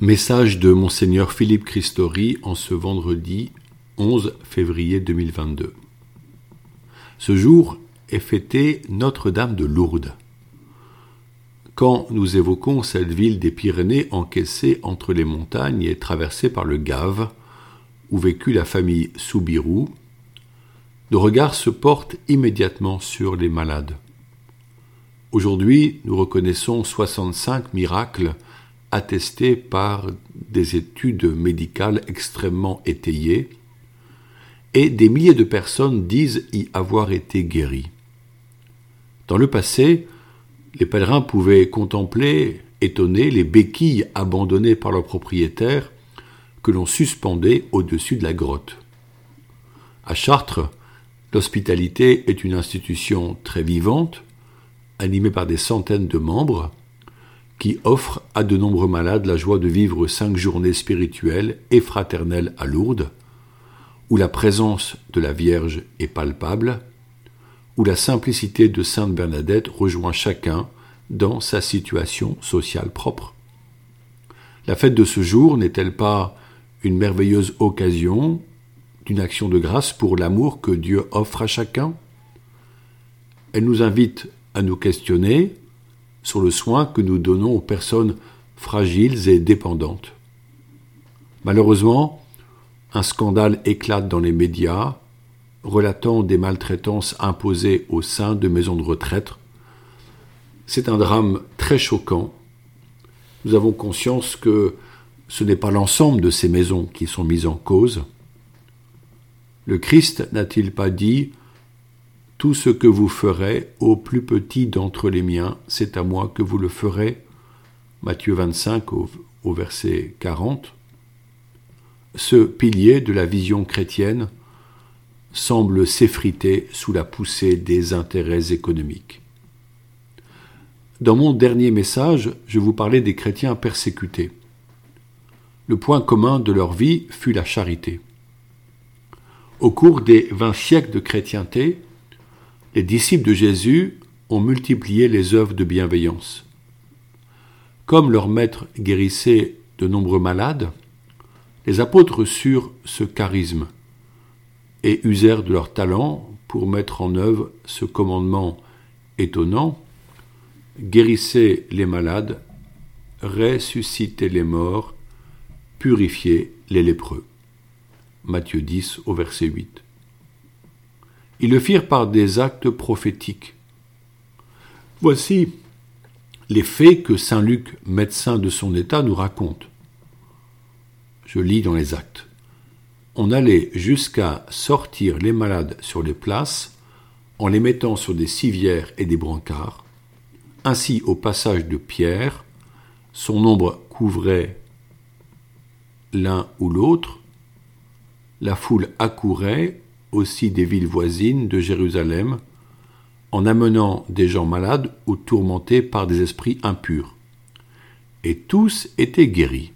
Message de Monseigneur Philippe Christori en ce vendredi 11 février 2022. Ce jour est fêté Notre-Dame de Lourdes. Quand nous évoquons cette ville des Pyrénées encaissée entre les montagnes et traversée par le Gave, où vécut la famille Soubirou, nos regards se portent immédiatement sur les malades. Aujourd'hui, nous reconnaissons 65 miracles attesté par des études médicales extrêmement étayées, et des milliers de personnes disent y avoir été guéries. Dans le passé, les pèlerins pouvaient contempler, étonnés, les béquilles abandonnées par leurs propriétaires que l'on suspendait au-dessus de la grotte. À Chartres, l'hospitalité est une institution très vivante, animée par des centaines de membres, qui offre à de nombreux malades la joie de vivre cinq journées spirituelles et fraternelles à Lourdes, où la présence de la Vierge est palpable, où la simplicité de Sainte Bernadette rejoint chacun dans sa situation sociale propre. La fête de ce jour n'est-elle pas une merveilleuse occasion d'une action de grâce pour l'amour que Dieu offre à chacun? Elle nous invite à nous questionner, sur le soin que nous donnons aux personnes fragiles et dépendantes. Malheureusement, un scandale éclate dans les médias relatant des maltraitances imposées au sein de maisons de retraite. C'est un drame très choquant. Nous avons conscience que ce n'est pas l'ensemble de ces maisons qui sont mises en cause. Le Christ n'a-t-il pas dit tout ce que vous ferez au plus petit d'entre les miens, c'est à moi que vous le ferez. Matthieu 25 au, verset 40. Ce pilier de la vision chrétienne semble s'effriter sous la poussée des intérêts économiques. Dans mon dernier message, je vous parlais des chrétiens persécutés. Le point commun de leur vie fut la charité. Au cours des vingt siècles de chrétienté, les disciples de Jésus ont multiplié les œuvres de bienveillance. Comme leur maître guérissait de nombreux malades, les apôtres reçurent ce charisme et usèrent de leur talent pour mettre en œuvre ce commandement étonnant guérissez les malades, ressuscitez les morts, purifiez les lépreux. Matthieu 10 au verset 8. Ils le firent par des actes prophétiques. Voici les faits que Saint Luc, médecin de son état, nous raconte. Je lis dans les actes. On allait jusqu'à sortir les malades sur les places en les mettant sur des civières et des brancards. Ainsi, au passage de Pierre, son ombre couvrait l'un ou l'autre, la foule accourait aussi des villes voisines de Jérusalem, en amenant des gens malades ou tourmentés par des esprits impurs. Et tous étaient guéris.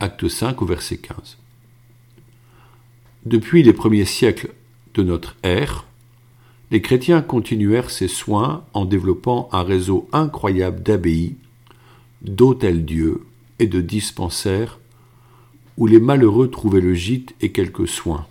Acte 5 au verset 15. Depuis les premiers siècles de notre ère, les chrétiens continuèrent ces soins en développant un réseau incroyable d'abbayes, d'hôtels-dieux et de dispensaires où les malheureux trouvaient le gîte et quelques soins.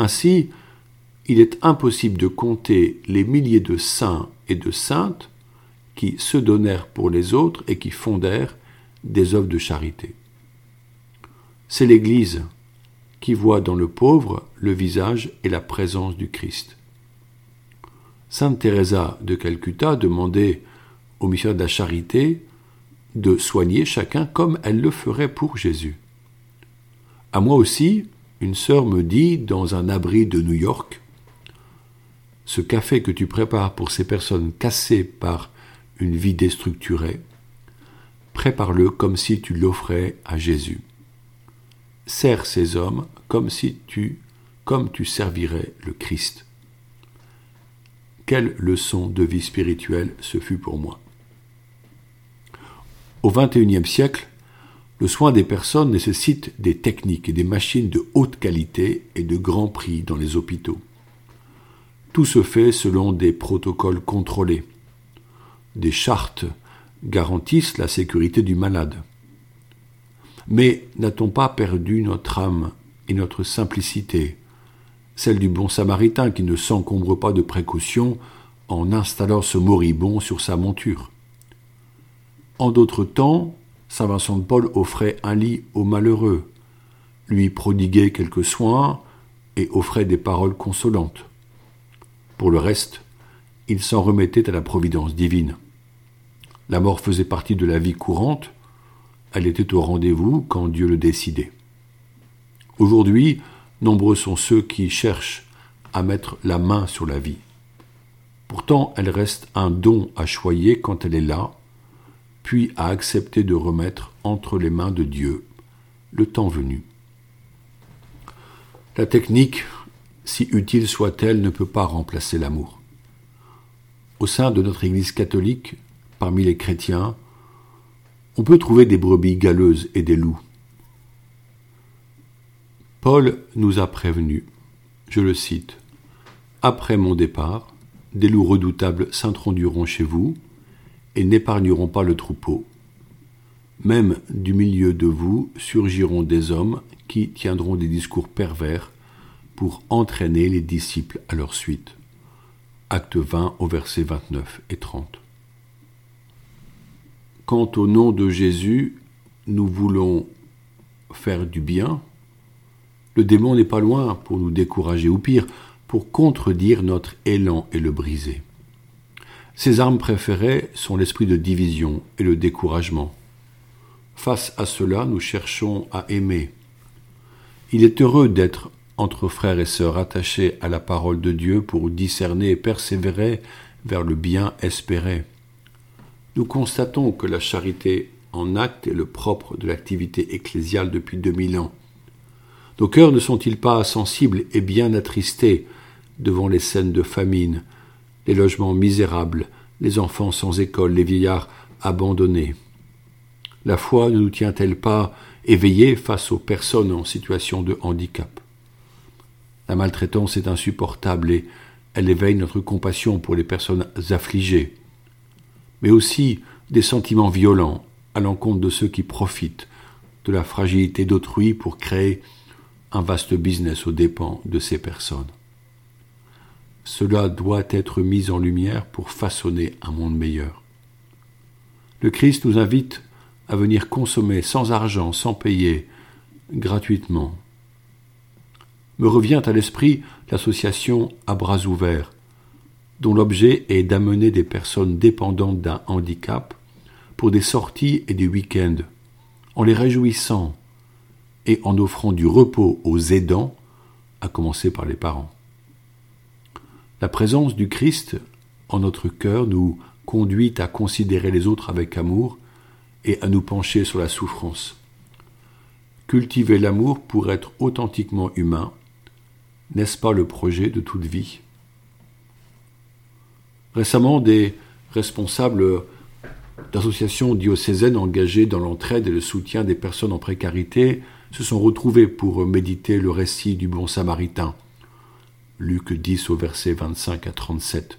Ainsi, il est impossible de compter les milliers de saints et de saintes qui se donnèrent pour les autres et qui fondèrent des œuvres de charité. C'est l'Église qui voit dans le pauvre le visage et la présence du Christ. Sainte Teresa de Calcutta demandait aux missionnaires de la charité de soigner chacun comme elle le ferait pour Jésus. À moi aussi, une sœur me dit, dans un abri de New York, ce café que tu prépares pour ces personnes cassées par une vie déstructurée, prépare-le comme si tu l'offrais à Jésus. Sers ces hommes comme si tu, comme tu servirais le Christ. Quelle leçon de vie spirituelle ce fut pour moi. Au XXIe siècle, le soin des personnes nécessite des techniques et des machines de haute qualité et de grand prix dans les hôpitaux. Tout se fait selon des protocoles contrôlés, des chartes garantissent la sécurité du malade. Mais n'a-t-on pas perdu notre âme et notre simplicité, celle du bon samaritain qui ne s'encombre pas de précautions en installant ce moribond sur sa monture? En d'autres temps, Saint Vincent de Paul offrait un lit aux malheureux, lui prodiguait quelques soins et offrait des paroles consolantes. Pour le reste, il s'en remettait à la providence divine. La mort faisait partie de la vie courante, elle était au rendez-vous quand Dieu le décidait. Aujourd'hui, nombreux sont ceux qui cherchent à mettre la main sur la vie. Pourtant, elle reste un don à choyer quand elle est là, puis à accepter de remettre entre les mains de Dieu le temps venu. La technique, si utile soit-elle, ne peut pas remplacer l'amour. Au sein de notre Église catholique, parmi les chrétiens, on peut trouver des brebis galeuses et des loups. Paul nous a prévenus, je le cite, Après mon départ, des loups redoutables s'introduiront chez vous et n'épargneront pas le troupeau. Même du milieu de vous surgiront des hommes qui tiendront des discours pervers pour entraîner les disciples à leur suite. Acte 20 au verset 29 et 30. Quant au nom de Jésus, nous voulons faire du bien, le démon n'est pas loin pour nous décourager, ou pire, pour contredire notre élan et le briser. Ses armes préférées sont l'esprit de division et le découragement. Face à cela, nous cherchons à aimer. Il est heureux d'être entre frères et sœurs attachés à la parole de Dieu pour discerner et persévérer vers le bien espéré. Nous constatons que la charité en acte est le propre de l'activité ecclésiale depuis 2000 ans. Nos cœurs ne sont-ils pas sensibles et bien attristés devant les scènes de famine, les logements misérables, les enfants sans école, les vieillards abandonnés La foi ne nous tient-elle pas éveillés face aux personnes en situation de handicap? La maltraitance est insupportable et elle éveille notre compassion pour les personnes affligées mais aussi des sentiments violents à l'encontre de ceux qui profitent de la fragilité d'autrui pour créer un vaste business aux dépens de ces personnes. Cela doit être mis en lumière pour façonner un monde meilleur. Le Christ nous invite à venir consommer sans argent, sans payer, gratuitement. Me revient à l'esprit l'association à bras ouverts, dont l'objet est d'amener des personnes dépendantes d'un handicap pour des sorties et des week-ends, en les réjouissant et en offrant du repos aux aidants, à commencer par les parents. La présence du Christ en notre cœur nous conduit à considérer les autres avec amour et à nous pencher sur la souffrance. Cultiver l'amour pour être authentiquement humain, n'est-ce pas le projet de toute vie? Récemment, des responsables d'associations diocésaines engagées dans l'entraide et le soutien des personnes en précarité se sont retrouvés pour méditer le récit du bon samaritain, Luc 10 au verset 25 à 37,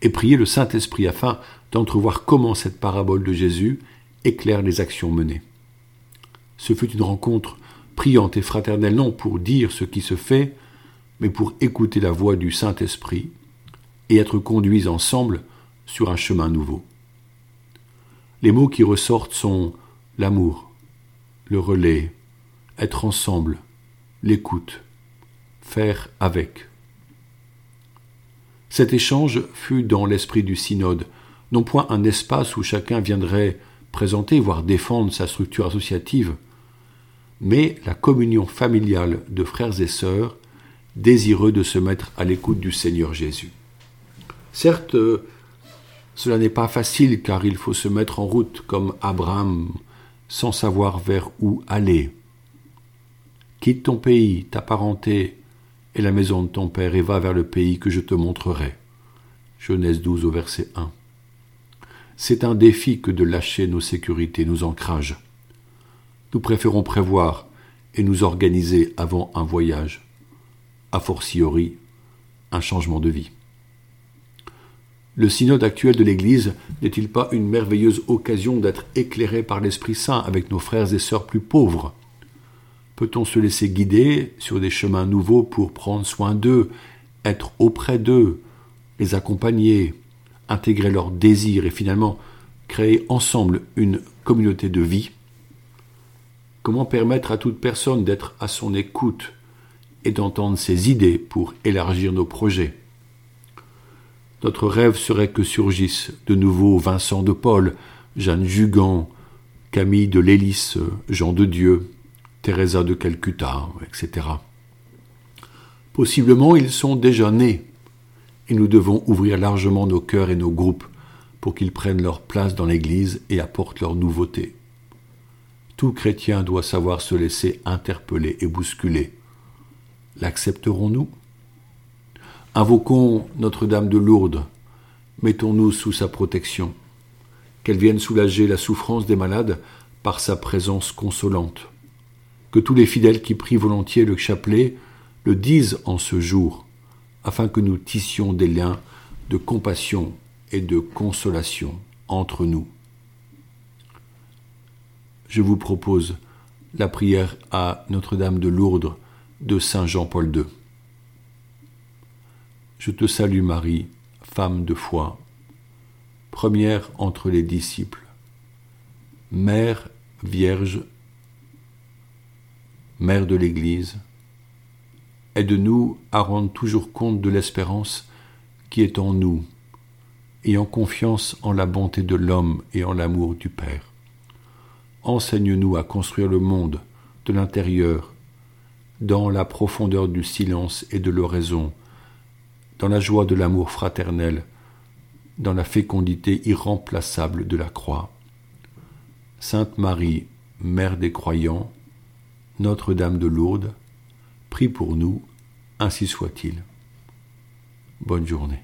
et prier le Saint-Esprit afin d'entrevoir comment cette parabole de Jésus éclaire les actions menées. Ce fut une rencontre priante et fraternelle non pour dire ce qui se fait, mais pour écouter la voix du Saint-Esprit et être conduits ensemble sur un chemin nouveau. Les mots qui ressortent sont l'amour, le relais, être ensemble, l'écoute, faire avec. Cet échange fut dans l'esprit du synode, non point un espace où chacun viendrait présenter, voire défendre sa structure associative, mais la communion familiale de frères et sœurs désireux de se mettre à l'écoute du Seigneur Jésus. Certes, euh, cela n'est pas facile car il faut se mettre en route comme Abraham sans savoir vers où aller. Quitte ton pays, ta parenté et la maison de ton père et va vers le pays que je te montrerai. Genèse 12 au verset 1. C'est un défi que de lâcher nos sécurités, nos ancrages. Nous préférons prévoir et nous organiser avant un voyage, a fortiori un changement de vie. Le synode actuel de l'Église n'est-il pas une merveilleuse occasion d'être éclairé par l'Esprit Saint avec nos frères et sœurs plus pauvres? Peut-on se laisser guider sur des chemins nouveaux pour prendre soin d'eux, être auprès d'eux, les accompagner, intégrer leurs désirs et finalement créer ensemble une communauté de vie? Comment permettre à toute personne d'être à son écoute et d'entendre ses idées pour élargir nos projets? Notre rêve serait que surgissent de nouveaux Vincent de Paul, Jeanne Jugan, Camille de Lélis, Jean de Dieu, Teresa de Calcutta, etc. Possiblement ils sont déjà nés, et nous devons ouvrir largement nos cœurs et nos groupes pour qu'ils prennent leur place dans l'Église et apportent leur nouveauté. Tout chrétien doit savoir se laisser interpeller et bousculer. L'accepterons-nous? Invoquons Notre-Dame de Lourdes, mettons-nous sous sa protection, qu'elle vienne soulager la souffrance des malades par sa présence consolante. Que tous les fidèles qui prient volontiers le chapelet le disent en ce jour, afin que nous tissions des liens de compassion et de consolation entre nous je vous propose la prière à Notre-Dame de Lourdes de Saint Jean-Paul II. Je te salue Marie, femme de foi, première entre les disciples, Mère Vierge, Mère de l'Église, aide-nous à rendre toujours compte de l'espérance qui est en nous, ayant confiance en la bonté de l'homme et en l'amour du Père. Enseigne-nous à construire le monde de l'intérieur, dans la profondeur du silence et de l'oraison, dans la joie de l'amour fraternel, dans la fécondité irremplaçable de la croix. Sainte Marie, Mère des croyants, Notre-Dame de Lourdes, prie pour nous, ainsi soit-il. Bonne journée.